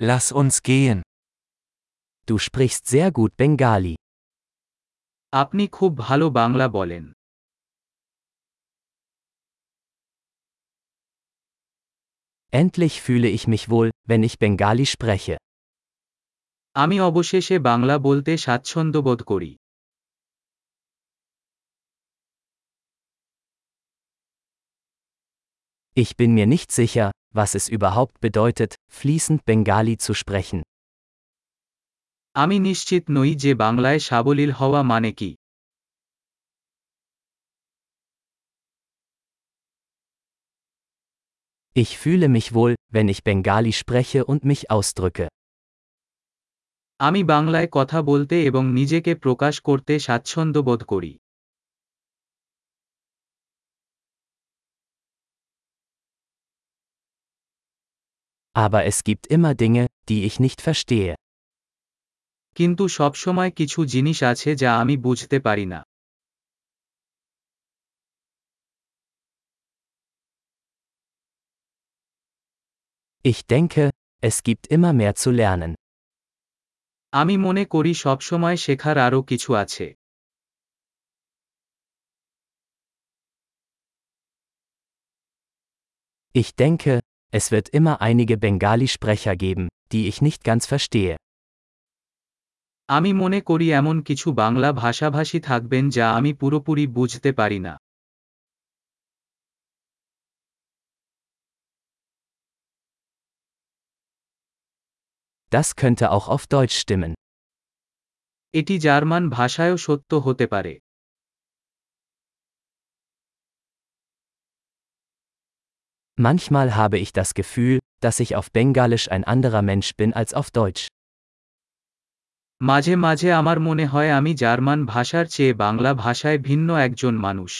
Lass uns gehen. Du sprichst sehr gut Bengali. আপনি খুব ভালো বাংলা বলেন Endlich fühle ich mich wohl, wenn ich Bengali spreche. আমি অবশেষে বাংলা বলতে স্বাচ্ছন্দ্য বোধ করি Ich bin mir nicht sicher, was es überhaupt bedeutet, fließend Bengali zu sprechen. আমি নিশ্চিত নই যে বাংলায় সাবলীল হওয়া মানে কি Ich fühle mich wohl, wenn ich Bengali spreche und mich ausdrücke. আমি বাংলায় কথা বলতে এবং নিজেকে প্রকাশ করতে স্বাচ্ছন্দ্য বোধ করি Aber es gibt immer Dinge, die ich nicht verstehe. কিন্তু সবসময় কিছু জিনিস আছে যা আমি বুঝতে পারি না Ich denke, es gibt immer mehr zu lernen. আমি মনে করি সবসময় শেখার আরও কিছু আছে Ich denke, es wird immer einige Bengali-Sprecher geben, die ich nicht ganz verstehe. আমি মনে করি এমন কিছু বাংলা ভাষাভাষী থাকবেন যা আমি পুরোপুরি বুঝতে পারি না Das könnte auch auf Deutsch stimmen. এটি জার্মান ভাষায়ও সত্য হতে পারে Manchmal habe ich das Gefühl, dass ich auf Bengalisch ein anderer Mensch bin als auf Deutsch. মাঝে মাঝে আমার মনে হয় আমি জার্মান ভাষার চেয়ে বাংলা ভাষায় ভিন্ন একজন মানুষ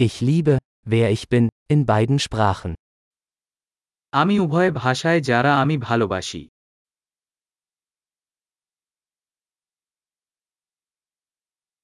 Ich liebe, wer ich bin, in beiden Sprachen. আমি উভয় ভাষায় যারা আমি ভালোবাসি